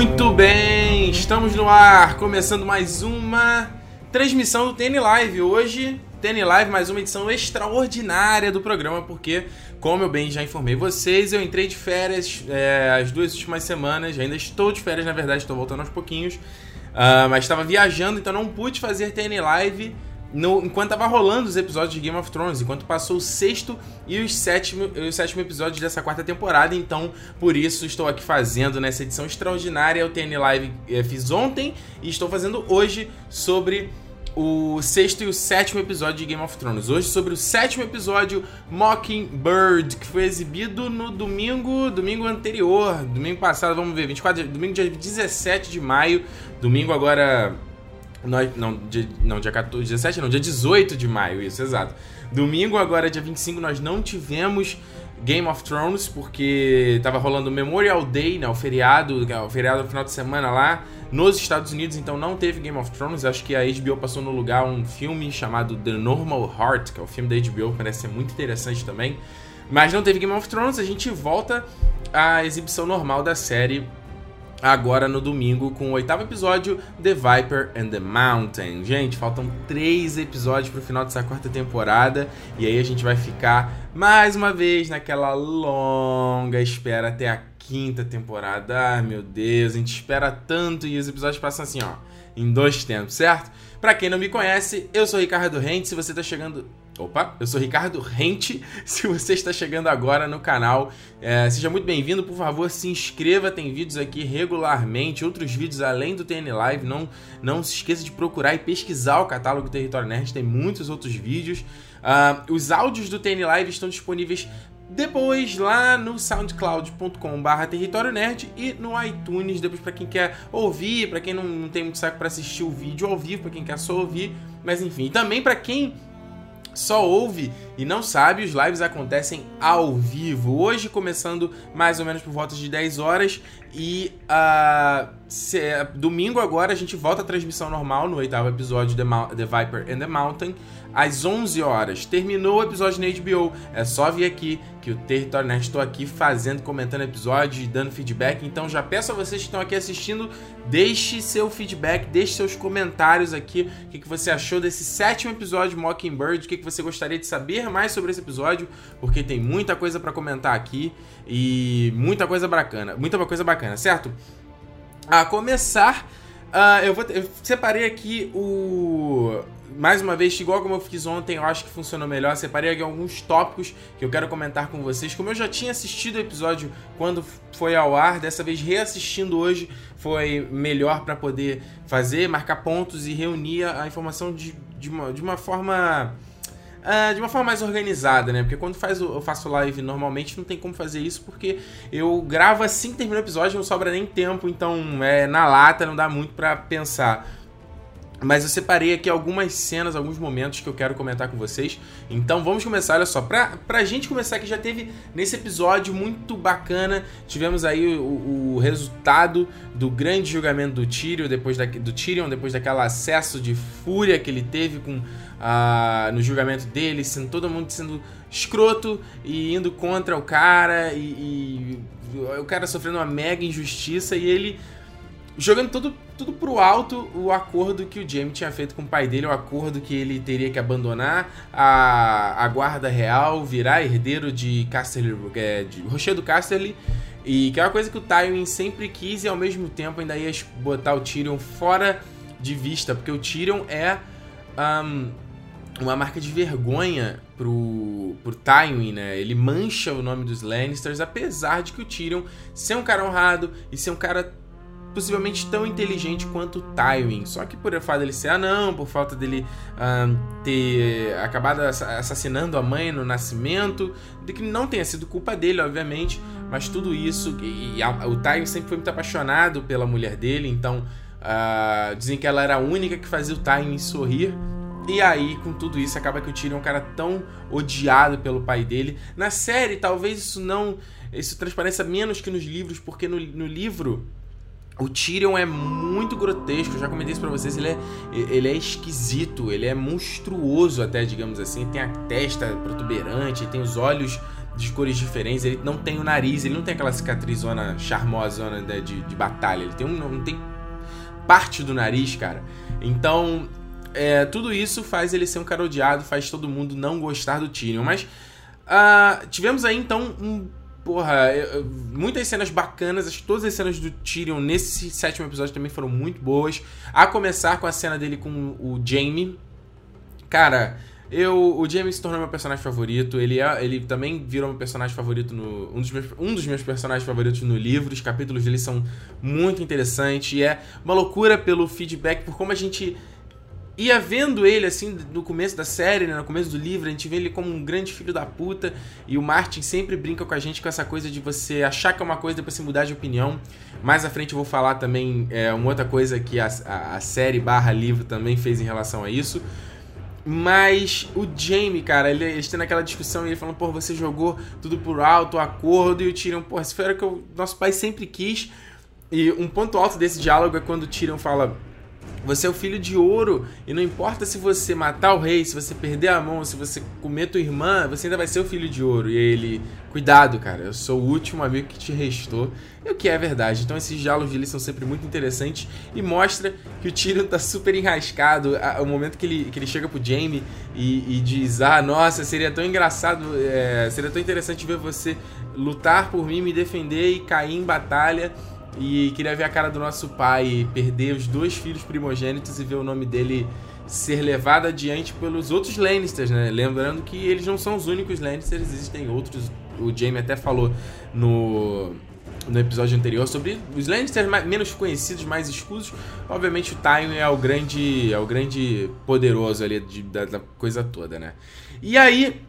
Muito bem, estamos no ar, começando mais uma transmissão do TN Live. Hoje, TN Live, mais uma edição extraordinária do programa, porque, como eu bem já informei vocês, eu entrei de férias é, as duas últimas semanas, ainda estou de férias, na verdade, estou voltando aos pouquinhos, uh, mas estava viajando, então não pude fazer TN Live no, enquanto tava rolando os episódios de Game of Thrones, enquanto passou o sexto e os sétimo, o sétimo episódio dessa quarta temporada, então por isso estou aqui fazendo nessa edição extraordinária. O TN Live eh, fiz ontem e estou fazendo hoje sobre o sexto e o sétimo episódio de Game of Thrones. Hoje sobre o sétimo episódio Mockingbird, que foi exibido no domingo, domingo anterior, domingo passado, vamos ver, 24, domingo dia 17 de maio, domingo agora não, dia, não, dia 14, 17, não, dia 18 de maio, isso, exato. Domingo, agora, dia 25, nós não tivemos Game of Thrones, porque tava rolando Memorial Day, né, o feriado, o feriado no final de semana lá nos Estados Unidos, então não teve Game of Thrones. Acho que a HBO passou no lugar um filme chamado The Normal Heart, que é o filme da HBO, parece ser muito interessante também. Mas não teve Game of Thrones, a gente volta à exibição normal da série agora no domingo com o oitavo episódio, The Viper and the Mountain. Gente, faltam três episódios pro final dessa quarta temporada e aí a gente vai ficar mais uma vez naquela longa espera até a quinta temporada. Ai meu Deus, a gente espera tanto e os episódios passam assim, ó, em dois tempos, certo? Pra quem não me conhece, eu sou Ricardo Rente. Se você tá chegando Opa, eu sou Ricardo Rente. Se você está chegando agora no canal, é, seja muito bem-vindo. Por favor, se inscreva. Tem vídeos aqui regularmente, outros vídeos além do TN Live. Não, não se esqueça de procurar e pesquisar o catálogo Território Nerd. Tem muitos outros vídeos. Uh, os áudios do TN Live estão disponíveis depois lá no soundcloud.com/barra território nerd e no iTunes, depois para quem quer ouvir, para quem não, não, tem muito saco para assistir o vídeo ao vivo, para quem quer só ouvir, mas enfim, também para quem só ouve e não sabe, os lives acontecem ao vivo. Hoje começando mais ou menos por volta de 10 horas e uh, se, domingo agora a gente volta à transmissão normal no oitavo episódio de The Viper and the Mountain às 11 horas. Terminou o episódio na HBO. É só vir aqui que o Território Nerd estou aqui fazendo, comentando episódios, dando feedback. Então já peço a vocês que estão aqui assistindo, deixe seu feedback, deixe seus comentários aqui. O que, que você achou desse sétimo episódio de Mockingbird? O que, que você gostaria de saber mais sobre esse episódio? Porque tem muita coisa para comentar aqui e muita coisa bacana, muita coisa bacana, certo? A começar, uh, eu, vou, eu separei aqui o mais uma vez, igual como eu fiz ontem, eu acho que funcionou melhor. Separei aqui alguns tópicos que eu quero comentar com vocês. Como eu já tinha assistido o episódio quando foi ao ar, dessa vez reassistindo hoje foi melhor para poder fazer, marcar pontos e reunir a informação de, de, uma, de uma forma Uh, de uma forma mais organizada, né? Porque quando faz, eu faço live normalmente não tem como fazer isso, porque eu gravo assim que termina o episódio, não sobra nem tempo, então é na lata, não dá muito para pensar. Mas eu separei aqui algumas cenas, alguns momentos que eu quero comentar com vocês. Então vamos começar, olha só. Pra, pra gente começar, que já teve nesse episódio muito bacana, tivemos aí o, o resultado do grande julgamento do Tyrion, depois da, do Tyrion, depois daquele acesso de fúria que ele teve com uh, no julgamento dele, sendo todo mundo sendo escroto e indo contra o cara, e, e o cara sofrendo uma mega injustiça, e ele jogando tudo, tudo pro alto o acordo que o Jaime tinha feito com o pai dele, o acordo que ele teria que abandonar a, a guarda real, virar herdeiro de Casterly, é, de Rocher do Casterly, e que é uma coisa que o Tywin sempre quis e ao mesmo tempo ainda ia botar o Tyrion fora de vista, porque o Tyrion é um, uma marca de vergonha pro, pro Tywin, né? Ele mancha o nome dos Lannisters, apesar de que o Tyrion ser um cara honrado e ser um cara possivelmente tão inteligente quanto Tywin. Só que por fato dele ser anão, por falta dele ter acabado assassinando a mãe no nascimento, de que não tenha sido culpa dele, obviamente, mas tudo isso. E, e a, o Tywin sempre foi muito apaixonado pela mulher dele, então uh, dizem que ela era a única que fazia o Tywin sorrir. E aí, com tudo isso, acaba que o Tyrion é um cara tão odiado pelo pai dele. Na série, talvez isso não. Isso transpareça menos que nos livros, porque no, no livro o Tyrion é muito grotesco, já comentei isso pra vocês, ele é, ele é esquisito, ele é monstruoso até, digamos assim, tem a testa protuberante, tem os olhos de cores diferentes, ele não tem o nariz, ele não tem aquela cicatrizona charmosona né, de, de batalha, ele tem um, não tem parte do nariz, cara. Então, é, tudo isso faz ele ser um cara odiado, faz todo mundo não gostar do Tyrion. Mas uh, tivemos aí então um Porra, muitas cenas bacanas, acho que todas as cenas do Tyrion nesse sétimo episódio também foram muito boas. A começar com a cena dele com o Jaime. Cara, eu, o Jaime se tornou meu personagem favorito. Ele, é, ele também virou meu personagem favorito no. Um dos, meus, um dos meus personagens favoritos no livro. Os capítulos dele são muito interessantes. E é uma loucura pelo feedback, por como a gente ia vendo ele, assim, no começo da série, né, no começo do livro, a gente vê ele como um grande filho da puta. E o Martin sempre brinca com a gente com essa coisa de você achar que é uma coisa e depois você mudar de opinião. Mais à frente eu vou falar também é, uma outra coisa que a, a, a série barra livro também fez em relação a isso. Mas o Jamie, cara, ele, eles tendo aquela discussão e ele falando, pô, você jogou tudo por alto, acordo, e o Tyrion, pô, isso foi o que o nosso pai sempre quis. E um ponto alto desse diálogo é quando o Tyrion fala, você é o filho de ouro e não importa se você matar o rei, se você perder a mão, se você comer tua irmã, você ainda vai ser o filho de ouro. E ele, cuidado, cara, eu sou o último amigo que te restou. E o que é verdade. Então esses diálogos dele são sempre muito interessantes e mostra que o Tyrion tá super enrascado. O momento que ele, que ele chega pro Jaime e, e diz: Ah, nossa, seria tão engraçado, é, seria tão interessante ver você lutar por mim, me defender e cair em batalha e queria ver a cara do nosso pai perder os dois filhos primogênitos e ver o nome dele ser levado adiante pelos outros Lannisters, né? Lembrando que eles não são os únicos Lannisters, existem outros. O Jaime até falou no, no episódio anterior sobre os Lannisters mais, menos conhecidos, mais escusos. Obviamente o Tywin é o grande, é o grande poderoso ali de, da, da coisa toda, né? E aí,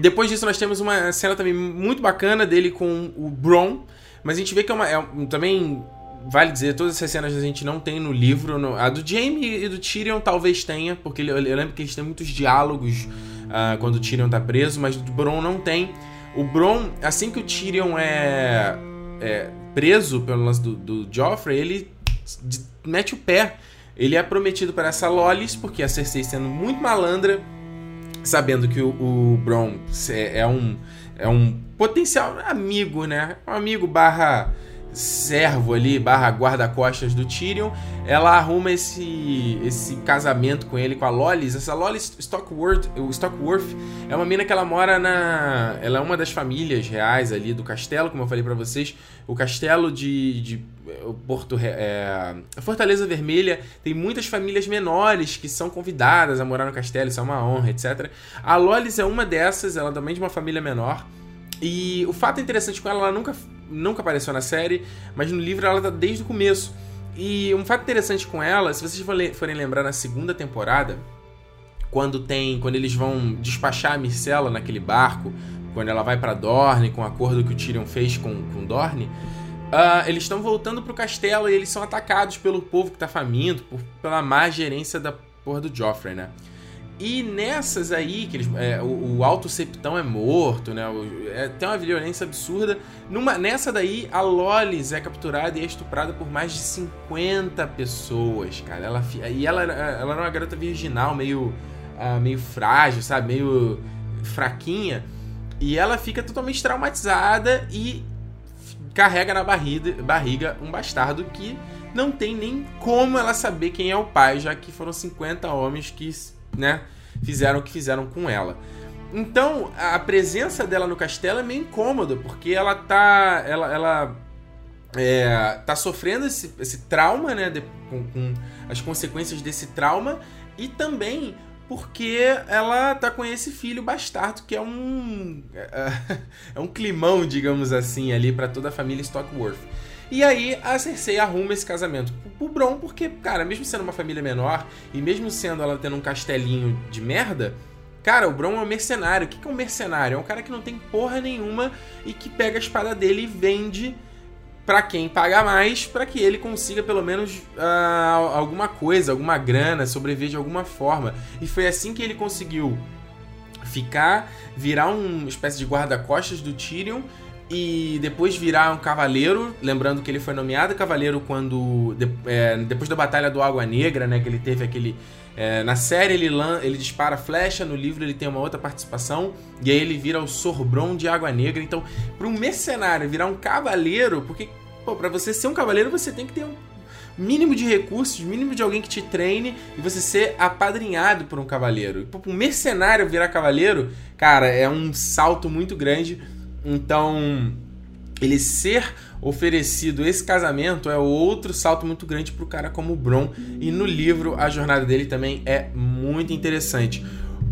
depois disso nós temos uma cena também muito bacana dele com o Bron mas a gente vê que é uma. É, também vale dizer, todas essas cenas a gente não tem no livro. No, a do Jaime e do Tyrion talvez tenha, porque eu, lembro que eles têm muitos diálogos uh, quando o Tyrion tá preso, mas do Bron não tem. O Bron, assim que o Tyrion é, é preso pelo lance do, do Joffrey, ele mete o pé. Ele é prometido para essa Lolis, porque a Cersei sendo muito malandra, sabendo que o, o Bron é, é um é um potencial amigo, né? Um amigo barra servo ali, barra guarda-costas do Tyrion, ela arruma esse esse casamento com ele, com a Lolis. Essa Lolis Stockworth, Stockworth é uma mina que ela mora na... Ela é uma das famílias reais ali do castelo, como eu falei para vocês. O castelo de... de Porto... É, Fortaleza Vermelha tem muitas famílias menores que são convidadas a morar no castelo, isso é uma honra, etc. A Lolis é uma dessas, ela também é de uma família menor. E o fato interessante com ela, ela nunca, nunca apareceu na série, mas no livro ela tá desde o começo. E um fato interessante com ela, se vocês forem lembrar na segunda temporada, quando tem, quando eles vão despachar a Myrcella naquele barco, quando ela vai para Dorne com o acordo que o Tyrion fez com, com Dorne, uh, eles estão voltando pro castelo e eles são atacados pelo povo que tá faminto, por, pela má gerência da porra do Joffrey, né? E nessas aí, que eles, é, o, o Alto Septão é morto, né? O, é, tem uma violência absurda. Numa, nessa daí, a Lolis é capturada e é estuprada por mais de 50 pessoas, cara. Ela, e ela, ela era uma garota virginal, meio, uh, meio frágil, sabe? Meio fraquinha. E ela fica totalmente traumatizada e carrega na barriga, barriga um bastardo que não tem nem como ela saber quem é o pai, já que foram 50 homens que né, fizeram o que fizeram com ela. Então, a presença dela no castelo é meio incômoda, porque ela tá. Ela, ela é, tá sofrendo esse, esse trauma, né? De, com, com, as consequências desse trauma. E também porque ela tá com esse filho bastardo, que é um. É, é um climão, digamos assim, ali para toda a família Stockworth. E aí a Cersei arruma esse casamento pro Bron, porque, cara, mesmo sendo uma família menor e mesmo sendo ela tendo um castelinho de merda, cara, o Bron é um mercenário. O que é um mercenário? É um cara que não tem porra nenhuma e que pega a espada dele e vende para quem paga mais, para que ele consiga pelo menos uh, alguma coisa, alguma grana, sobreviver de alguma forma. E foi assim que ele conseguiu ficar, virar uma espécie de guarda-costas do Tyrion e depois virar um cavaleiro, lembrando que ele foi nomeado cavaleiro quando de, é, depois da batalha do Água Negra, né, que ele teve aquele É, na série ele, lan ele dispara flecha, no livro ele tem uma outra participação, e aí ele vira o Sorbron de Água Negra. Então, para um mercenário virar um cavaleiro, porque, pô, pra você ser um cavaleiro você tem que ter um mínimo de recursos, mínimo de alguém que te treine e você ser apadrinhado por um cavaleiro. E, um mercenário virar cavaleiro, cara, é um salto muito grande. Então, ele ser oferecido esse casamento é outro salto muito grande para o cara como o Bron. E no livro a jornada dele também é muito interessante.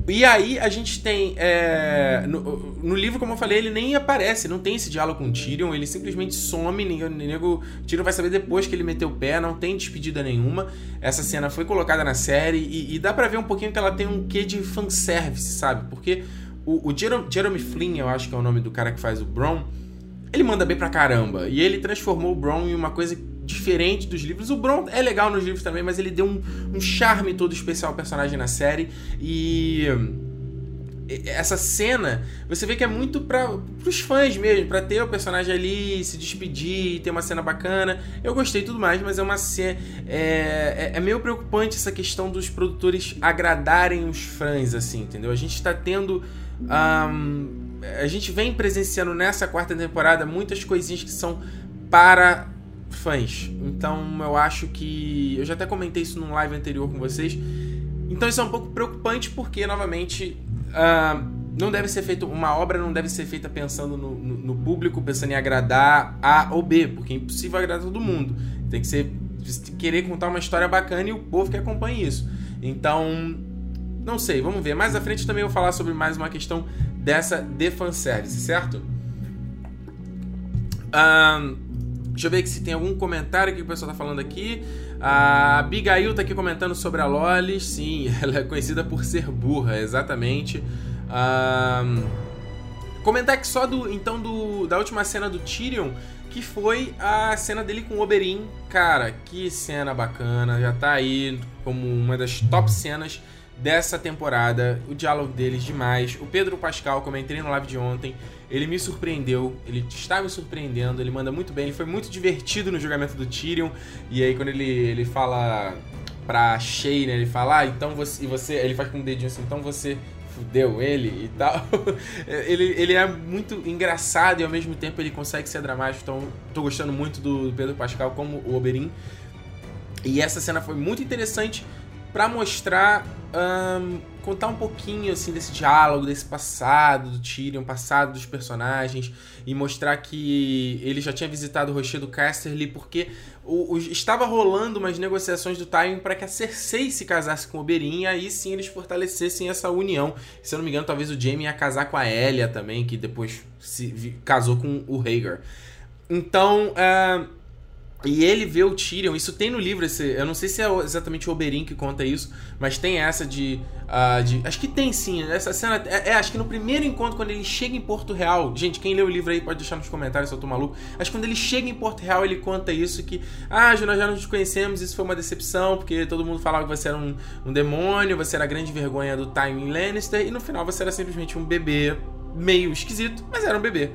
E aí a gente tem. É, no, no, livro, como eu falei, ele nem aparece, não tem esse diálogo com o Tyrion, ele simplesmente some, ninguém, nego, Tyrion vai saber depois que ele meteu o pé, não tem despedida nenhuma. Essa cena foi colocada na série e, e dá pra ver um pouquinho que ela tem um quê de fanservice, sabe? Porque o, o Jeremy, Jeremy Flynn, eu acho que é o nome do cara que faz o Bron, ele manda bem pra caramba. E ele transformou o Bron em uma coisa diferente dos livros. O Bron é legal nos livros também, mas ele deu um, um charme todo especial ao personagem na série. E essa cena, você vê que é muito para os fãs mesmo, para ter o personagem ali, se despedir, ter uma cena bacana. Eu gostei tudo mais, mas é uma cena. É, é, é meio preocupante essa questão dos produtores agradarem os fãs, assim, entendeu? A gente está tendo. Um, a gente vem presenciando nessa quarta temporada muitas coisinhas que são para fãs. Então eu acho que. Eu já até comentei isso num live anterior com vocês. Então isso é um pouco preocupante porque, novamente, uh, não deve ser feito. Uma obra não deve ser feita pensando no, no, no, público, pensando em agradar A ou B, porque é impossível agradar todo mundo. Tem que ser. querer contar uma história bacana e o povo que acompanhe isso. Então. Não sei, vamos ver. Mais à frente também vou falar sobre mais uma questão dessa de fanservice, certo? Um, deixa eu ver se tem algum comentário que o pessoal tá falando aqui. A Abigail tá aqui comentando sobre a Lolis. Sim, ela é conhecida por ser burra, exatamente. Um, comentar aqui só do então do, da última cena do Tyrion, que foi a cena dele com o Oberyn. Cara, que cena bacana, já tá aí como uma das top cenas dessa temporada. O diálogo deles demais. O Pedro Pascal, como eu entrei no live de ontem, ele me surpreendeu, ele está me surpreendendo, ele manda muito bem, ele foi muito divertido no julgamento do Tyrion. E aí quando ele, ele fala pra Shay, né, ele fala, ah, então você, e você, ele faz com um dedinho assim, então você fudeu ele e tal. ele, ele é muito engraçado e ao mesmo tempo ele consegue ser dramático, então tô gostando muito do Pedro Pascal como o Oberyn. E essa cena foi muito interessante para mostrar um, contar um pouquinho assim desse diálogo, desse passado do Tyrion, passado dos personagens e mostrar que ele já tinha visitado o rochedo Casterly porque o, o, estava rolando umas negociações do Tywin para que a Cersei se casasse com o Oberyn e aí sim eles fortalecessem essa união. Se eu não me engano, talvez o Jaime ia casar com a Elia também, que depois se casou com o Rhaegar. Então, uh, e ele vê o Tyrion, isso tem no livro, esse, eu não sei se é exatamente o Oberyn que conta isso, mas tem essa de, uh, de acho que tem sim, essa cena, é, é, acho que no primeiro encontro, quando ele chega em Porto Real, gente, quem leu o livro aí pode deixar nos comentários se eu tô maluco, acho que quando ele chega em Porto Real, ele conta isso, que, ah, nós já nos conhecemos, isso foi uma decepção, porque todo mundo falava que você era um, um demônio, você era a grande vergonha do Tywin Lannister, e no final você era simplesmente um bebê meio esquisito, mas era um bebê.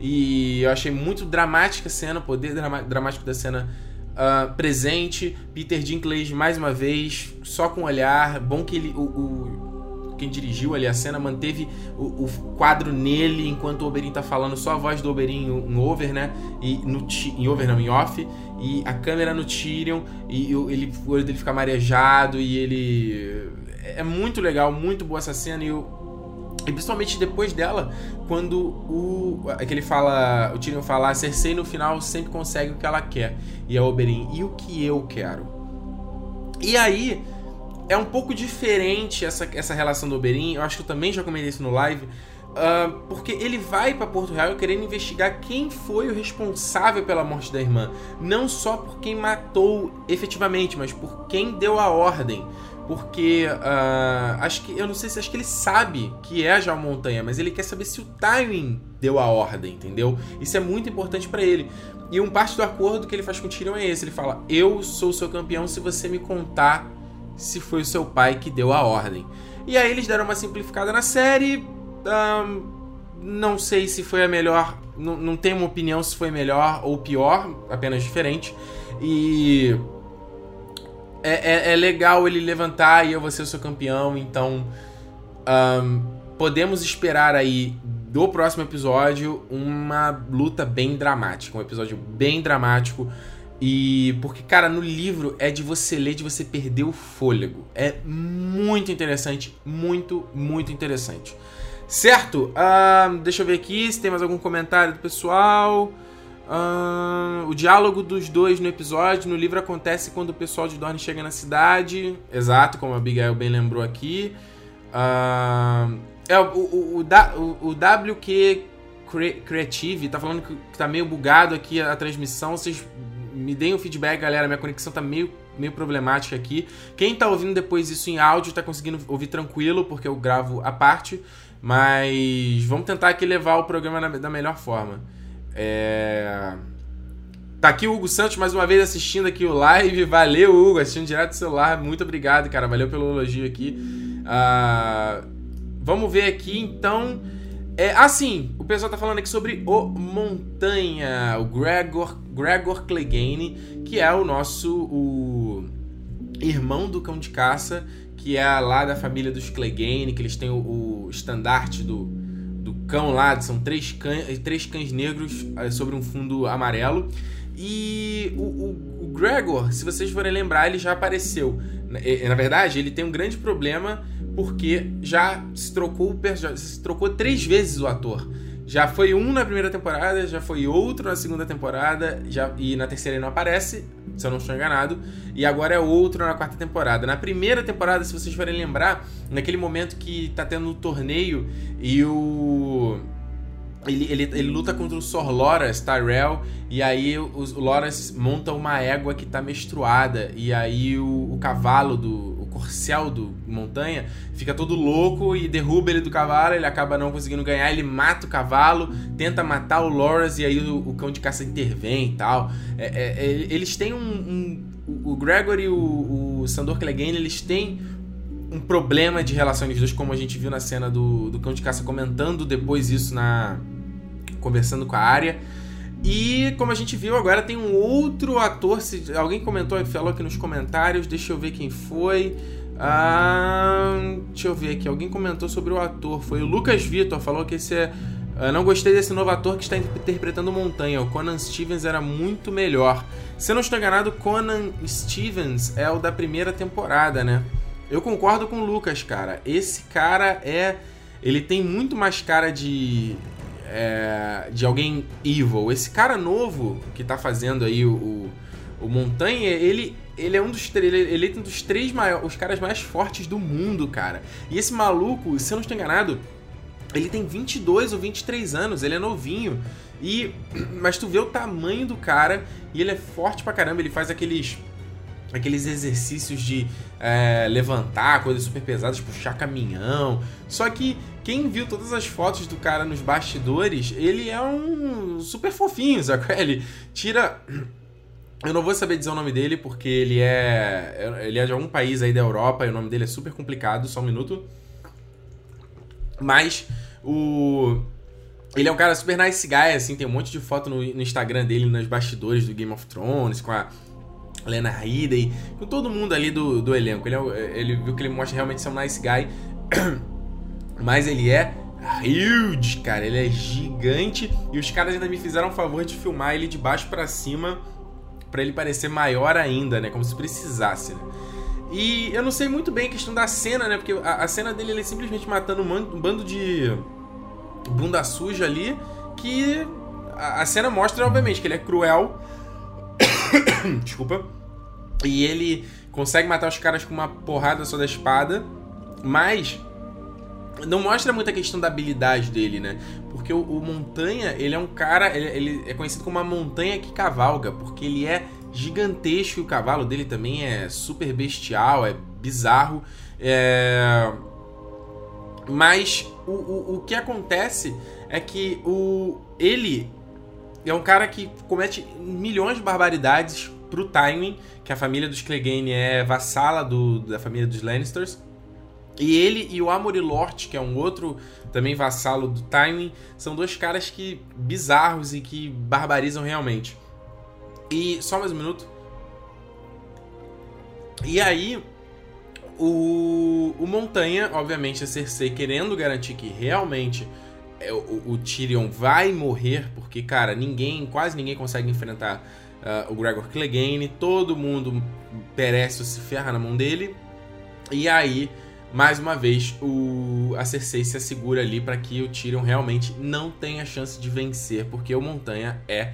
E eu achei muito dramática a cena, o poder dramático da cena uh, presente. Peter Dinklage, mais uma vez, só com olhar. Bom que ele. O, o quem dirigiu ali a cena manteve o, o, quadro nele enquanto o Oberyn tá falando, só a voz do Oberyn em over, né? E no em over não, em off, e a câmera no Tyrion e ele, o olho dele fica marejado e ele é muito legal, muito boa essa cena e o e principalmente depois dela, quando o. que ele fala. O Tyrion fala, a Cersei no final sempre consegue o que ela quer. E a Oberyn, e o que eu quero? E aí, é um pouco diferente essa, essa relação do Oberyn. Eu acho que eu também já comentei isso no live. Uh, porque ele vai para Porto Real querendo investigar quem foi o responsável pela morte da irmã. Não só por quem matou efetivamente, mas por quem deu a ordem. Porque uh, acho que. Eu não sei se acho que ele sabe que é a Montanha, mas ele quer saber se o Tywin deu a ordem, entendeu? Isso é muito importante para ele. E um parte do acordo que ele faz com o Tyrion é esse: ele fala, Eu sou seu campeão se você me contar se foi o seu pai que deu a ordem. E aí eles deram uma simplificada na série. Um, não sei se foi a melhor. Não, não tenho uma opinião se foi melhor ou pior, apenas diferente. E é, é, é, legal ele levantar e eu vou ser o seu campeão, então um, podemos esperar aí do próximo episódio uma luta bem dramática, um episódio bem dramático. E porque, cara, no livro é de você ler, de você perder o fôlego. É muito interessante, muito, muito interessante. Certo? Deixa eu ver aqui se tem mais algum comentário do pessoal. Uh, o diálogo dos dois no episódio, no livro, acontece quando o pessoal de Dorne chega na cidade. Exato, como a Abigail bem lembrou aqui. Uh, é, o, o, o, o, WQ Creative tá falando que, tá meio bugado aqui a, a transmissão. Vocês me deem o um feedback, galera. Minha conexão tá meio, meio problemática aqui. Quem tá ouvindo depois isso em áudio tá conseguindo ouvir tranquilo, porque eu gravo a parte. Mas vamos tentar aqui levar o programa na, da melhor forma. É... Tá aqui o Hugo Santos mais uma vez assistindo aqui o live. Valeu, Hugo, assistindo direto do celular. Muito obrigado, cara. Valeu pelo elogio aqui. Uh... Vamos ver aqui então. É, assim, o pessoal tá falando aqui sobre o Montanha, o Gregor, Gregor Clegane, que é o nosso o irmão do cão de caça, que é lá da família dos Clegane, que eles têm o, o estandarte do cão lá, são três cães, três cães negros eh, sobre um fundo amarelo. E o, o, o Gregor, se vocês forem lembrar, ele já apareceu. Na, na verdade, ele tem um grande problema porque já se trocou, já se trocou três vezes o ator. Já foi um na primeira temporada, já foi outro na segunda temporada, já, e na terceira ele não aparece, se eu não estou enganado, e agora é outro na quarta temporada. Na primeira temporada, se vocês forem lembrar, naquele momento que tá tendo o um torneio e o ele, ele, ele luta contra o Sor Loras Tyrell, e aí os, o Loras monta uma égua que tá menstruada, e aí o, o cavalo do. Corcel do Montanha fica todo louco e derruba ele do cavalo, ele acaba não conseguindo ganhar, ele mata o cavalo, tenta matar o Loras, e aí o, o cão de caça intervém e tal. É, é, é, eles têm um, um. o Gregory e o, o Sandor Clegane, eles têm um problema de relação dos dois, como a gente viu na cena do, do cão de caça comentando depois isso na. conversando com a área. E como a gente viu, agora tem um outro ator. Se alguém comentou, falou aqui nos comentários, deixa eu ver quem foi. Ah, deixa eu ver aqui. Alguém comentou sobre o ator. Foi o Lucas Vitor, falou que esse é. Uh, não gostei desse novo ator que está interpretando Montanha. O Conan Stevens era muito melhor. Se eu não estou enganado, Conan Stevens é o da primeira temporada, né? Eu concordo com o Lucas, cara. Esse cara é. Ele tem muito mais cara de. É, de alguém evil. Esse cara novo que tá fazendo aí o, o, o Montanha, ele, ele é um dos ele, ele é um dos três maiores, os caras mais fortes do mundo, cara. E esse maluco, se eu não estou enganado, ele tem 22 ou 23 anos, ele é novinho. E mas tu vê o tamanho do cara e ele é forte pra caramba, ele faz aqueles aqueles exercícios de é, levantar coisas super pesadas, puxar caminhão. Só que quem viu todas as fotos do cara nos bastidores, ele é um super fofinho, sabe? Ele tira. Eu não vou saber dizer o nome dele porque ele é. Ele é de algum país aí da Europa e o nome dele é super complicado, só um minuto. Mas o. Ele é um cara super nice guy, assim, tem um monte de foto no, no Instagram dele, nos bastidores do Game of Thrones, com a Lena Headey, com todo mundo ali do, do elenco. Ele, é, ele viu que ele mostra realmente ser um nice guy, mas ele é huge, cara. Ele é gigante e os caras ainda me fizeram o favor de filmar ele de baixo para cima para ele parecer maior ainda, né? Como se precisasse, né? E eu não sei muito bem a questão da cena, né? Porque a, a cena dele ele é simplesmente matando um, um bando de bunda suja ali. Que a, a cena mostra, obviamente, que ele é cruel Desculpa. E ele consegue matar os caras com uma porrada só da espada, mas não mostra muita questão da habilidade dele, né? Porque o, o Montanha, ele é um cara, ele, ele, é conhecido como uma montanha que cavalga, porque ele é gigantesco e o cavalo dele também é super bestial, é bizarro. É... Mas o, o, o que acontece é que o, ele é um cara que comete milhões de barbaridades pro Tywin, que a família dos Clegane é vassala do, da família dos Lannisters. E ele e o Amory Lort, que é um outro também vassalo do Tywin, são dois caras que bizarros e que barbarizam realmente. E só mais um minuto. E aí, o, o Montanha, obviamente, a Cersei querendo garantir que realmente o, o Tyrion vai morrer, porque, cara, ninguém, quase ninguém consegue enfrentar uh, o Gregor Clegane, todo mundo perece ou se ferra na mão dele. E aí, mais uma vez, o, a Cersei se assegura ali para que o Tyrion realmente não tenha chance de vencer, porque o Montanha é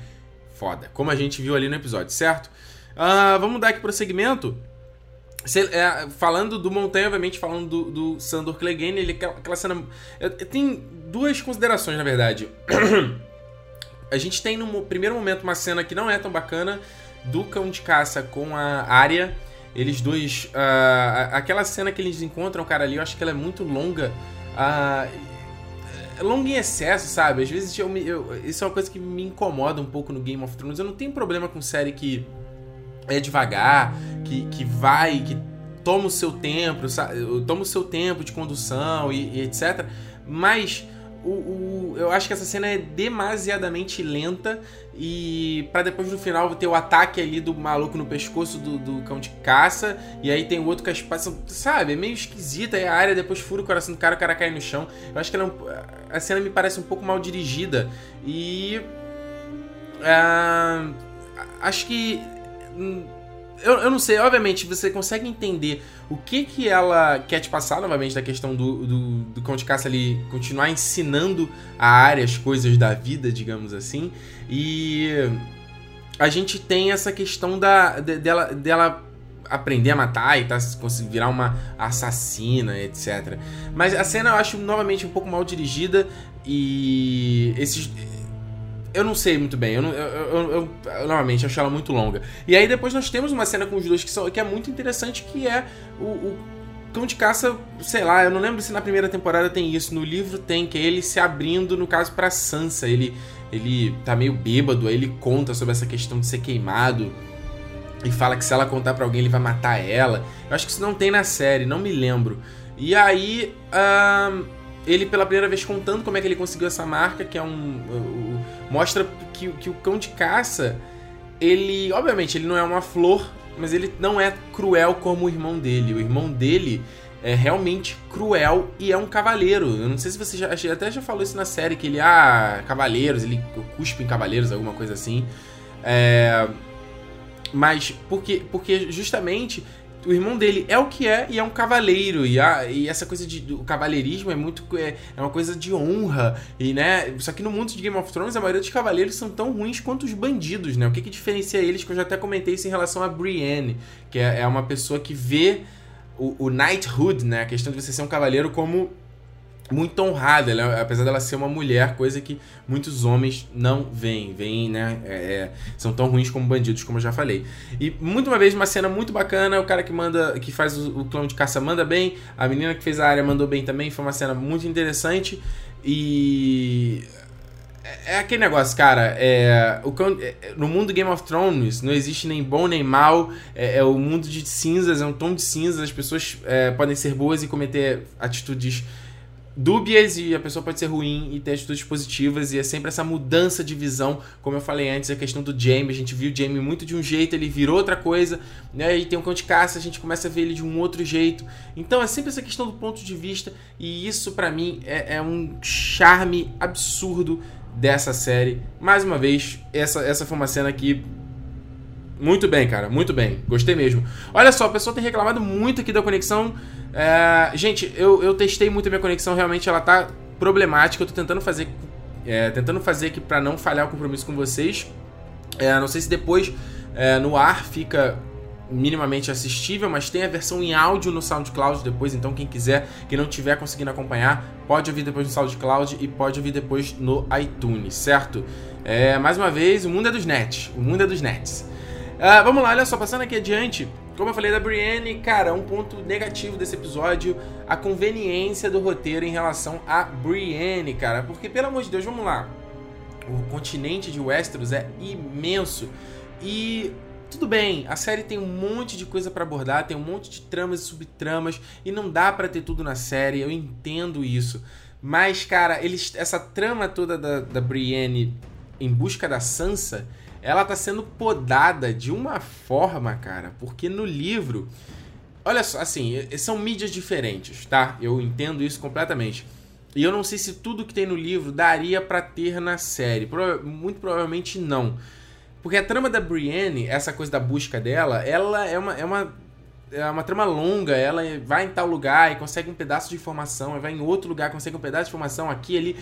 foda, como a gente viu ali no episódio, certo? Uh, vamos dar aqui prosseguimento. É, falando do Montanha, obviamente, falando do, do Sandor Clegane, ele aquela cena. Tem duas considerações, na verdade. a gente tem no primeiro momento uma cena que não é tão bacana do cão de caça com a área. Eles dois. Uh, aquela cena que eles encontram cara ali, eu acho que ela é muito longa. Uh, longa em excesso, sabe? Às vezes eu, eu, isso é uma coisa que me incomoda um pouco no Game of Thrones. Eu não tenho problema com série que é devagar, que, que vai, que toma o seu tempo, toma o seu tempo de condução e, e etc. Mas o, o, eu acho que essa cena é demasiadamente lenta e para depois no final ter o ataque ali do maluco no pescoço do, do cão de caça e aí tem o outro com as espaço, sabe? É meio esquisita aí a área, depois fura o coração do cara, o cara cai no chão. Eu acho que ela, é a cena me parece um pouco mal dirigida e uh, acho que eu, eu não sei, obviamente, você consegue entender o que que ela quer te passar, novamente, da questão do, do, do Cão de Caça ali continuar ensinando a área as coisas da vida, digamos assim. E a gente tem essa questão da, de, dela, dela aprender a matar e tá, virar uma assassina, etc. Mas a cena eu acho novamente um pouco mal dirigida e esses eu não sei muito bem. Eu, não, eu, eu, eu, eu, normalmente acho ela muito longa. E aí depois nós temos uma cena com os dois que, são, que é muito interessante, que é o, o cão de caça, sei lá, eu não lembro se na primeira temporada tem isso. No livro tem, que é ele se abrindo, no caso, pra Sansa. Ele, ele tá meio bêbado, aí ele conta sobre essa questão de ser queimado. E fala que se ela contar para alguém, ele vai matar ela. Eu acho que isso não tem na série, não me lembro. E aí. Uh, ele pela primeira vez contando como é que ele conseguiu essa marca, que é um. mostra que, que o cão de caça, ele. Obviamente, ele não é uma flor, mas ele não é cruel como o irmão dele. O irmão dele é realmente cruel e é um cavaleiro. Eu não sei se você já. Até já falou isso na série, que ele, ah, cavaleiros, ele cuspe em cavaleiros, alguma coisa assim. É. Mas porque, porque justamente o irmão dele é o que é e é um cavaleiro. E, a, e essa coisa de. O cavaleirismo é muito. É, é, uma coisa de honra. E, né? Só que no mundo de Game of Thrones, a maioria dos cavaleiros são tão ruins quanto os bandidos, né? O que, que diferencia eles, que eu já até comentei isso em relação a Brienne, que é, é uma pessoa que vê o, o knighthood, né? A questão de você ser um cavaleiro como muito honrada, ela, apesar dela ser uma mulher, coisa que muitos homens não veem, veem, né? É, é, são tão ruins como bandidos, como eu já falei. E muito uma vez uma cena muito bacana, o cara que manda, que faz o, o clã de caça manda bem, a menina que fez a área mandou bem também, foi uma cena muito interessante e é, é aquele negócio, cara. É, o, é, no mundo Game of Thrones não existe nem bom nem mal. É, é o mundo de cinzas, é um tom de cinzas. As pessoas é, podem ser boas e cometer atitudes dúbias e a pessoa pode ser ruim e ter atitudes positivas e é sempre essa mudança de visão, como eu falei antes, a questão do Jamie, a gente viu o Jamie muito de um jeito, ele virou outra coisa, né? E tem um cão de caça, a gente começa a ver ele de um outro jeito. Então é sempre essa questão do ponto de vista e isso para mim é, é, um charme absurdo dessa série. Mais uma vez, essa, essa foi uma cena que muito bem, cara, muito bem. Gostei mesmo. Olha só, a pessoa tem reclamado muito aqui da conexão. É, gente, eu, eu testei muito a minha conexão, realmente ela tá problemática. Eu tô tentando fazer, é, tentando fazer aqui para não falhar o compromisso com vocês. É, não sei se depois é, no ar fica minimamente assistível, mas tem a versão em áudio no SoundCloud depois, então quem quiser, que não tiver conseguindo acompanhar, pode ouvir depois no SoundCloud e pode ouvir depois no iTunes, certo? É, mais uma vez, o mundo é dos nets, o mundo é dos nets. Uh, vamos lá, olha só, passando aqui adiante. Como eu falei da Brienne, cara, um ponto negativo desse episódio, a conveniência do roteiro em relação a Brienne, cara. Porque, pelo amor de Deus, vamos lá. O continente de Westeros é imenso. E tudo bem, a série tem um monte de coisa para abordar, tem um monte de tramas e subtramas, e não dá para ter tudo na série, eu entendo isso. Mas, cara, eles, essa trama toda da, da Brienne em busca da Sansa ela tá sendo podada de uma forma, cara, porque no livro olha só, assim, são mídias diferentes, tá? Eu entendo isso completamente. E eu não sei se tudo que tem no livro daria para ter na série. Muito provavelmente não. Porque a trama da Brienne, essa coisa da busca dela, ela é uma, é uma, é uma trama longa. Ela vai em tal lugar e consegue um pedaço de informação, vai em outro lugar consegue um pedaço de informação aqui ali.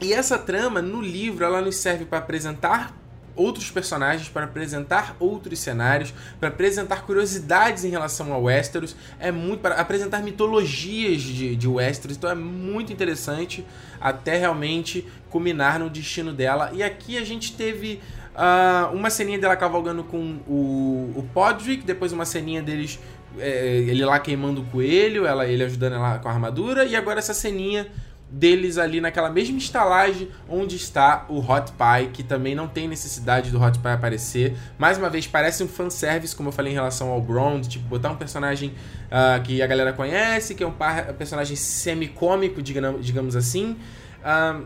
E essa trama, no livro, ela nos serve para apresentar outros personagens, para apresentar outros cenários, para apresentar curiosidades em relação ao Westeros, é muito para apresentar mitologias de, de Westeros, então é muito interessante até realmente culminar no destino dela. E aqui a gente teve uh, uma ceninha dela cavalgando com o, o Podrick, depois uma ceninha deles é, ele lá queimando o coelho, ela, ele ajudando ela com a armadura, e agora essa ceninha deles ali naquela mesma estalagem onde está o Hot Pie, que também não tem necessidade do Hot Pie aparecer. Mais uma vez, parece um fanservice, como eu falei em relação ao Bronze, tipo, botar um personagem uh, que a galera conhece, que é um personagem semi-cômico, digamos assim. Uh,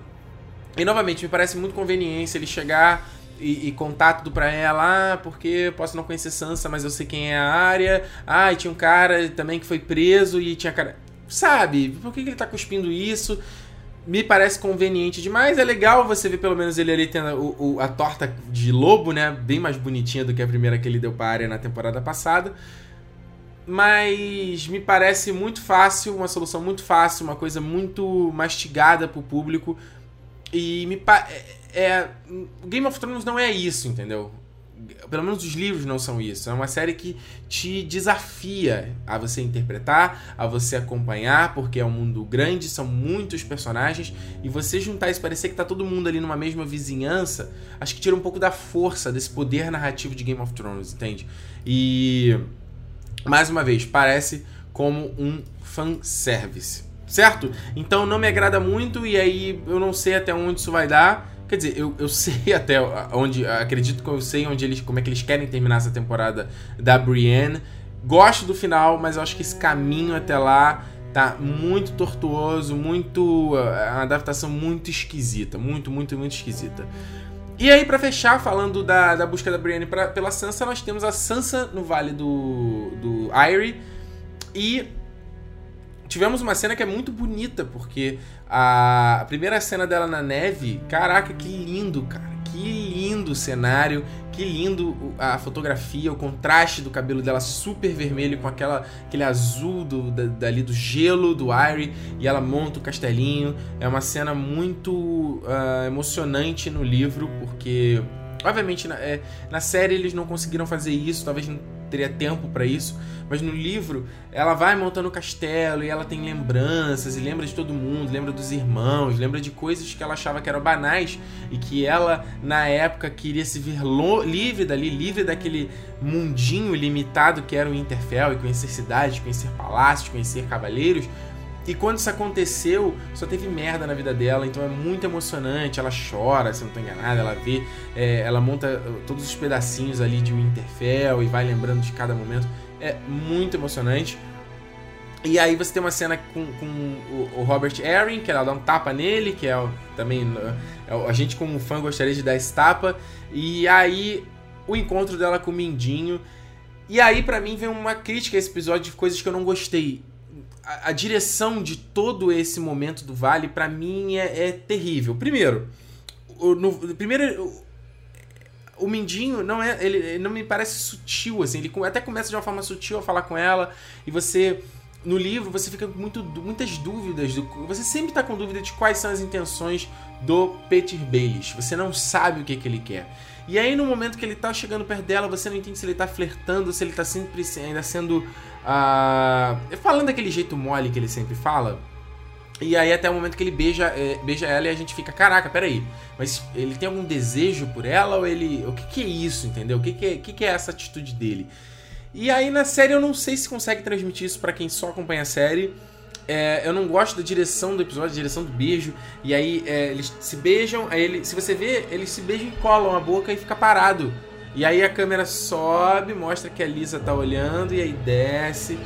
e novamente, me parece muito conveniência ele chegar e, e, contar tudo pra ela, ah, porque posso não conhecer Sansa, mas eu sei quem é a área. Ah, e tinha um cara também que foi preso e tinha cara sabe, por que, ele tá cuspindo isso? Me parece conveniente demais. É legal você ver pelo menos ele ali tendo o, o, a torta de lobo, né? Bem mais bonitinha do que a primeira que ele deu pra área na temporada passada. Mas me parece muito fácil, uma solução muito fácil, uma coisa muito mastigada pro público. E me pa é, é Game of Thrones não é isso, entendeu? Pelo menos os livros não são isso. É uma série que te desafia a você interpretar, a você acompanhar, porque é um mundo grande, são muitos personagens, e você juntar isso, parecer que tá todo mundo ali numa mesma vizinhança, acho que tira um pouco da força desse poder narrativo de Game of Thrones, entende? E. Mais uma vez, parece como um fanservice. Certo? Então não me agrada muito, e aí eu não sei até onde isso vai dar. Quer dizer, eu, eu sei até onde. Acredito que eu sei onde eles. como é que eles querem terminar essa temporada da Brienne. Gosto do final, mas eu acho que esse caminho até lá tá muito tortuoso, muito. É uma adaptação muito esquisita. Muito, muito, muito esquisita. E aí, para fechar, falando da, da busca da Brienne pra, pela Sansa, nós temos a Sansa no Vale do, do Eyrie. E tivemos uma cena que é muito bonita, porque a, a primeira cena dela na neve, caraca, que lindo, cara. Que lindo o cenário, que lindo a fotografia, o contraste do cabelo dela super vermelho com aquela, aquele azul do, da, dali do gelo do Irie e ela monta o castelinho. É uma cena muito uh, emocionante no livro, porque, obviamente, na, é, na série eles não conseguiram fazer isso, talvez teria tempo para isso, mas no livro ela vai montando o castelo e ela tem lembranças e lembra de todo mundo, lembra dos irmãos, lembra de coisas que ela achava que eram banais e que ela na época queria se ver livre dali, livre daquele mundinho limitado que era o Interfell e conhecer cidades, conhecer palácios, conhecer cavaleiros. E quando isso aconteceu, só teve merda na vida dela, então é muito emocionante. Ela chora, se não tô enganada, ela vê, é, ela monta uh, todos os pedacinhos ali de Winterfell e vai lembrando de cada momento. É muito emocionante. E aí você tem uma cena com, com o, Robert Arryn, que ela dá um tapa nele, que é também. Uh, é, a gente, como fã, gostaria de dar esse tapa. E aí o encontro dela com o Mindinho. E aí, para mim, vem uma crítica a esse episódio de coisas que eu não gostei a, direção de todo esse momento do Vale, para mim, é, é, terrível. Primeiro, o, no, primeiro, o, o Mindinho não é. Ele, ele, não me parece sutil, assim. Ele até começa de uma forma sutil a falar com ela, e você. No livro você fica com muito, muitas dúvidas. Do, você sempre está com dúvida de quais são as intenções do Peter Baelish. Você não sabe o que, que ele quer. E aí, no momento que ele tá chegando perto dela, você não entende se ele tá flertando, se ele tá sempre ainda sendo. Uh, falando daquele jeito mole que ele sempre fala. E aí, até o momento que ele beija, é, beija ela e a gente fica: caraca, peraí, mas ele tem algum desejo por ela? Ou ele. O que, que é isso, entendeu? O que, que, é, que, que é essa atitude dele? E aí, na série, eu não sei se consegue transmitir isso para quem só acompanha a série. É, eu não gosto da direção do episódio, da direção do beijo. E aí é, eles se beijam, aí ele, se você vê, eles se beijam e colam a boca e fica parado. E aí a câmera sobe, mostra que a Lisa tá olhando e aí desce.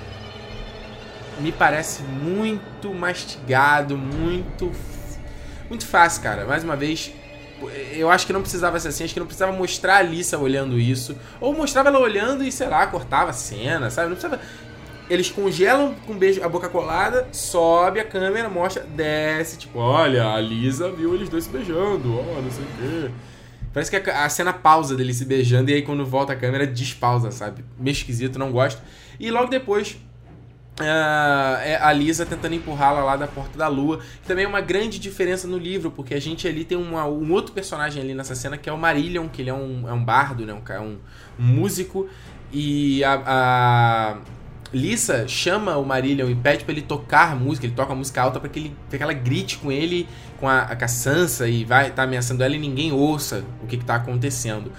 Me parece muito mastigado, muito. Muito fácil, cara. Mais uma vez, eu acho que não precisava ser assim, acho que não precisava mostrar a Lisa olhando isso. Ou mostrava ela olhando e, sei lá, cortava a cena, sabe? Não precisava eles congelam com beijo, a boca colada, sobe a câmera, mostra, desce, tipo, olha, a Lisa viu eles dois se beijando, ó, não sei o quê. Parece que a, a, cena pausa dele se beijando e aí quando volta a câmera despausa, sabe? Meio esquisito, não gosto. E logo depois uh, a Lisa tentando empurrá-la lá da Porta da Lua. Também é uma grande diferença no livro, porque a gente ali tem uma, um outro personagem ali nessa cena que é o Marillion, que ele é um, é um bardo, né? um, um músico. E a Lisa chama o Marillion e pede pra ele tocar música, ele toca música alta para que, ele, pra que ela grite com ele, com a, a Sansa e vai tá ameaçando ela e ninguém ouça o que, que tá acontecendo.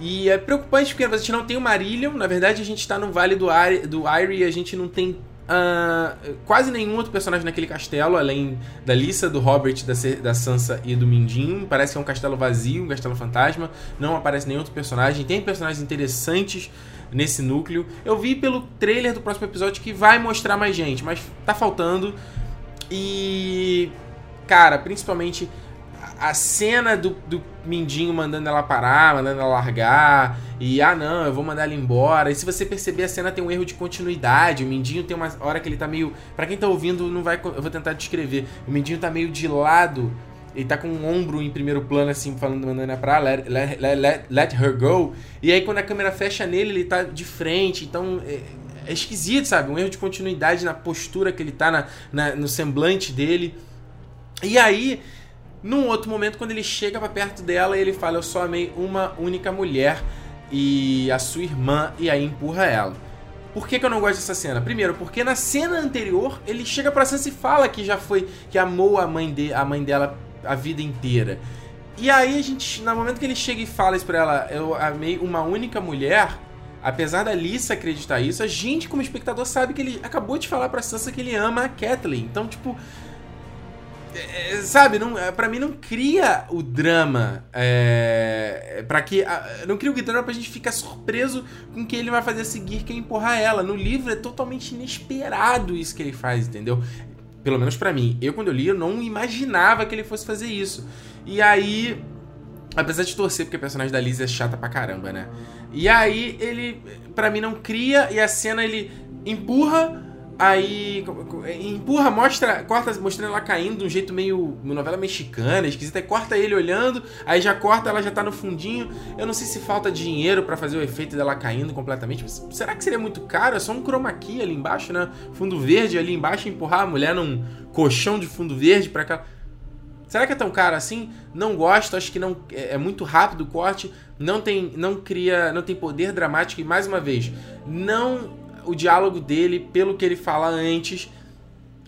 E é preocupante porque a gente não tem o Marillion, na verdade a gente tá no Vale do, Ari, do Irie e a gente não tem uh, quase nenhum outro personagem naquele castelo, além da Lisa, do Robert, da, da Sansa e do Mindinho. Parece que é um castelo vazio, um castelo fantasma, não aparece nenhum outro personagem. Tem personagens interessantes nesse núcleo. Eu vi pelo trailer do próximo episódio que vai mostrar mais gente, mas tá faltando. E. Cara, principalmente a cena do, do Mindinho mandando ela parar, mandando ela largar, e ah não, eu vou mandar ela embora. E se você perceber, a cena tem um erro de continuidade. O Mindinho tem uma hora que ele tá meio. para quem tá ouvindo, não vai. Eu vou tentar descrever. O Mindinho tá meio de lado ele tá com o um ombro em primeiro plano, assim, falando, mandando pra let, let, let, let, her go. E aí quando a câmera fecha nele, ele tá de frente. Então é, é esquisito, sabe? Um erro de continuidade na postura que ele tá, na, na, no semblante dele. E aí, num outro momento, quando ele chega para perto dela, ele fala: Eu só amei uma única mulher e a sua irmã, e aí empurra ela. Por que, que, eu não gosto dessa cena? Primeiro, porque na cena anterior ele chega pra Sansa e fala que já foi, que amou a mãe, de, a mãe dela a vida inteira. E aí a gente, no momento que ele chega e fala isso pra ela, eu amei uma única mulher, apesar da Lisa acreditar isso, a gente como espectador sabe que ele acabou de falar pra Sansa que ele ama a Kathleen. Então, tipo, é, é sabe, não, é, pra mim não cria o drama. É, para que. Não cria o drama pra gente ficar surpreso com que ele vai fazer a seguir, que é empurrar ela. No livro é totalmente inesperado isso que ele faz, entendeu? Pelo menos para mim. Eu, quando eu li, eu não imaginava que ele fosse fazer isso. E aí. Apesar de torcer, porque a personagem da Liz é chata pra caramba, né? E aí ele, para mim, não cria, e a cena ele empurra Aí empurra, mostra, corta mostrando ela caindo de um jeito meio novela mexicana, esquisita, aí corta ele olhando, aí já corta, ela já tá no fundinho. Eu não sei se falta dinheiro para fazer o efeito dela caindo completamente. Será que seria muito caro? É só um chroma key ali embaixo, né? Fundo verde ali embaixo, empurrar a mulher num colchão de fundo verde para cá. Será que é tão caro assim? Não gosto, acho que não é, é muito rápido o corte, não tem não cria, não tem poder dramático e mais uma vez, não o diálogo dele, pelo que ele fala antes,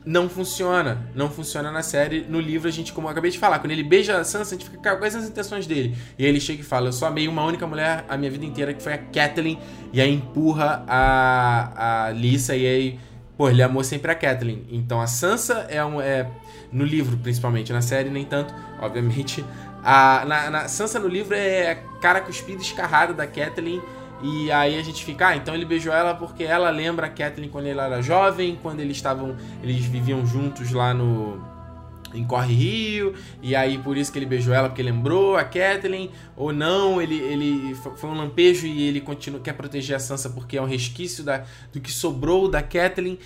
não funciona. Não funciona na série. No livro, a gente, como eu acabei de falar, quando ele beija a Sansa, a gente fica, quais são as intenções dele? E ele chega e fala: Eu só amei uma única mulher a minha vida inteira, que foi a Kathleen. E aí empurra a, a Lisa e aí. Pô, ele amou sempre a Kathleen. Então a Sansa é um. É, no livro, principalmente, na série, nem tanto, obviamente. A, na, na Sansa no livro é cara cuspida escarrada da Kathleen e aí a gente fica, ah, então ele beijou ela porque ela lembra a Kathleen quando ele era jovem, quando eles estavam, eles viviam juntos lá no em Corre Rio, e aí por isso que ele beijou ela porque lembrou a Kathleen, ou não, ele, ele foi um lampejo e ele continua quer proteger a Sansa porque é um resquício da, do que sobrou da Kathleen.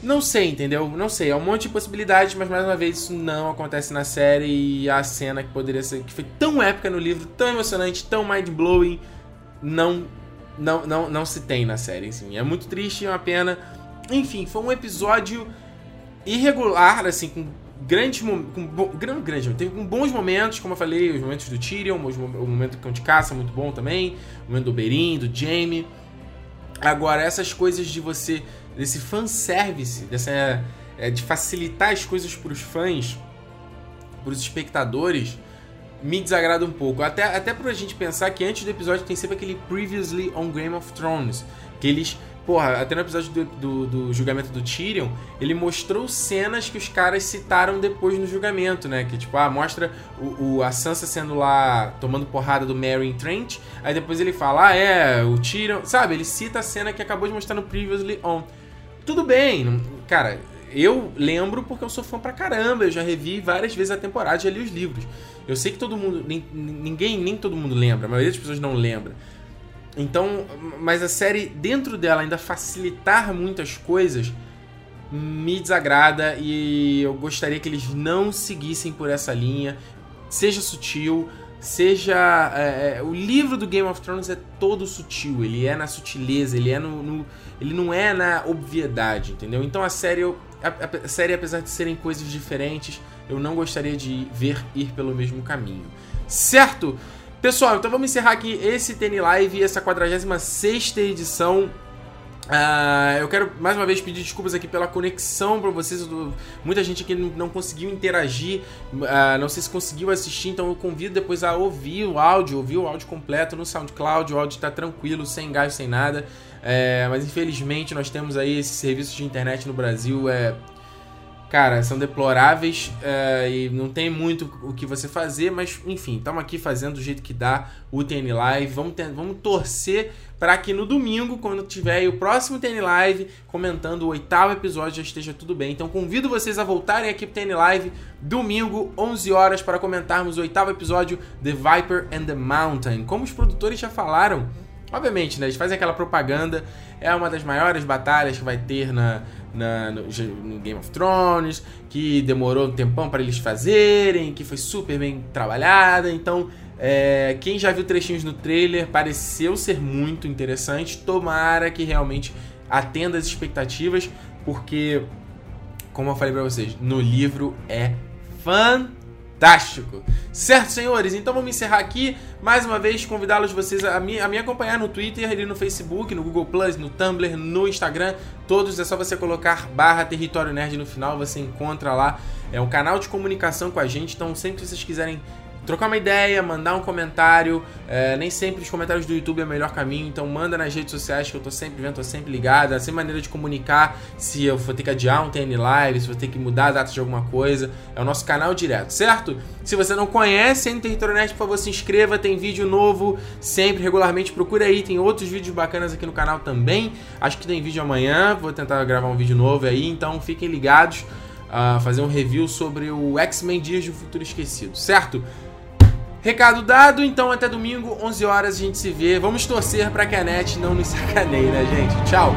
Não sei, entendeu? Não sei, é um monte de possibilidades, mas mais uma vez isso não acontece na série e a cena que poderia ser que foi tão épica no livro, tão emocionante, tão mind-blowing, não, não, não, não se tem na série, assim. É muito triste, é uma pena. Enfim, foi um episódio irregular, assim, com grandes com grande, grande, teve bons momentos, como eu falei, os momentos do Tyrion, o momento do Cão de Caça, muito bom também, o momento do Oberyn, do Jaime. Agora, essas coisas de você, desse fanservice, dessa, é, de facilitar as coisas para os fãs, para os espectadores, me desagrada um pouco. Até, até pra gente pensar que antes do episódio tem sempre aquele Previously on Game of Thrones. Que eles. Porra, até no episódio do, do, do, julgamento do Tyrion, ele mostrou cenas que os caras citaram depois no julgamento, né? Que tipo, ah, mostra o, o a Sansa sendo lá tomando porrada do Merry Trent. Aí depois ele fala, ah, é, o Tyrion. Sabe? Ele cita a cena que acabou de mostrar no Previously on. Tudo bem, cara. Eu lembro porque eu sou fã pra caramba. Eu já revi várias vezes a temporada, já li os livros. Eu sei que todo mundo. Ninguém, nem todo mundo lembra, a maioria das pessoas não lembra. então, mas a série dentro dela ainda facilitar muitas coisas me desagrada e eu gostaria que eles não seguissem por essa linha. Seja sutil, seja. É, é, o livro do Game of Thrones é todo sutil, ele é na sutileza, ele é no. no ele não é na obviedade, entendeu? Então a série, a, a, série, apesar de serem coisas diferentes, eu não gostaria de ver ir pelo mesmo caminho. Certo? Pessoal, então vamos encerrar aqui esse TN Live, essa 46 edição Uh, eu quero mais uma vez pedir desculpas aqui pela conexão para vocês. Muita gente aqui não conseguiu interagir, uh, não sei se conseguiu assistir, então eu convido depois a ouvir o áudio, ouvir o áudio completo no SoundCloud. O áudio está tranquilo, sem gás, sem nada. É, mas infelizmente nós temos aí esses serviços de internet no Brasil. É, cara, são deploráveis uh, e não tem muito o que você fazer, mas enfim, estamos aqui fazendo do jeito que dá o TN Live. Vamos, ter, vamos torcer para que no domingo, quando tiver o próximo TN Live, comentando o oitavo episódio, já esteja tudo bem. Então convido vocês a voltarem aqui pro TN Live domingo, 11 horas, para comentarmos o oitavo episódio, The Viper and the Mountain. Como os produtores já falaram, obviamente, né, eles fazem aquela propaganda, é uma das maiores batalhas que vai ter na na, no, no, Game of Thrones, que demorou um tempão para eles fazerem, que foi super bem trabalhada. Então, é, quem já viu trechinhos no trailer pareceu ser muito interessante. Tomara que realmente atenda as expectativas, porque, como eu falei para vocês, no livro é fantástico fantástico. Certo, senhores? Então vamos encerrar aqui. Mais uma vez, convidá-los vocês a me, a me acompanhar no Twitter, ali no Facebook, no Google Plus, no Tumblr, no Instagram. Todos é só você colocar barra Território Nerd no final, você encontra lá. É um canal de comunicação com a gente, então sempre que vocês quiserem trocar uma ideia, mandar um comentário. É, nem sempre os comentários do YouTube é o melhor caminho, então manda nas redes sociais que eu tô sempre vendo, tô sempre ligado. É maneira de comunicar se eu vou ter que adiar um TN Live, se vou ter que mudar a data de alguma coisa. É o nosso canal direto, certo? Se você não conhece N Território Nerd, por favor, se inscreva. Tem vídeo novo sempre, regularmente. Procura aí, tem outros vídeos bacanas aqui no canal também. Acho que tem vídeo amanhã, vou tentar gravar um vídeo novo aí, então fiquem ligados. a fazer um review sobre o X-Men Dias do Futuro Esquecido, certo? Recado dado, então até domingo, 11 horas a gente se vê. Vamos torcer para que a net não nos sacaneie, né, gente? Tchau!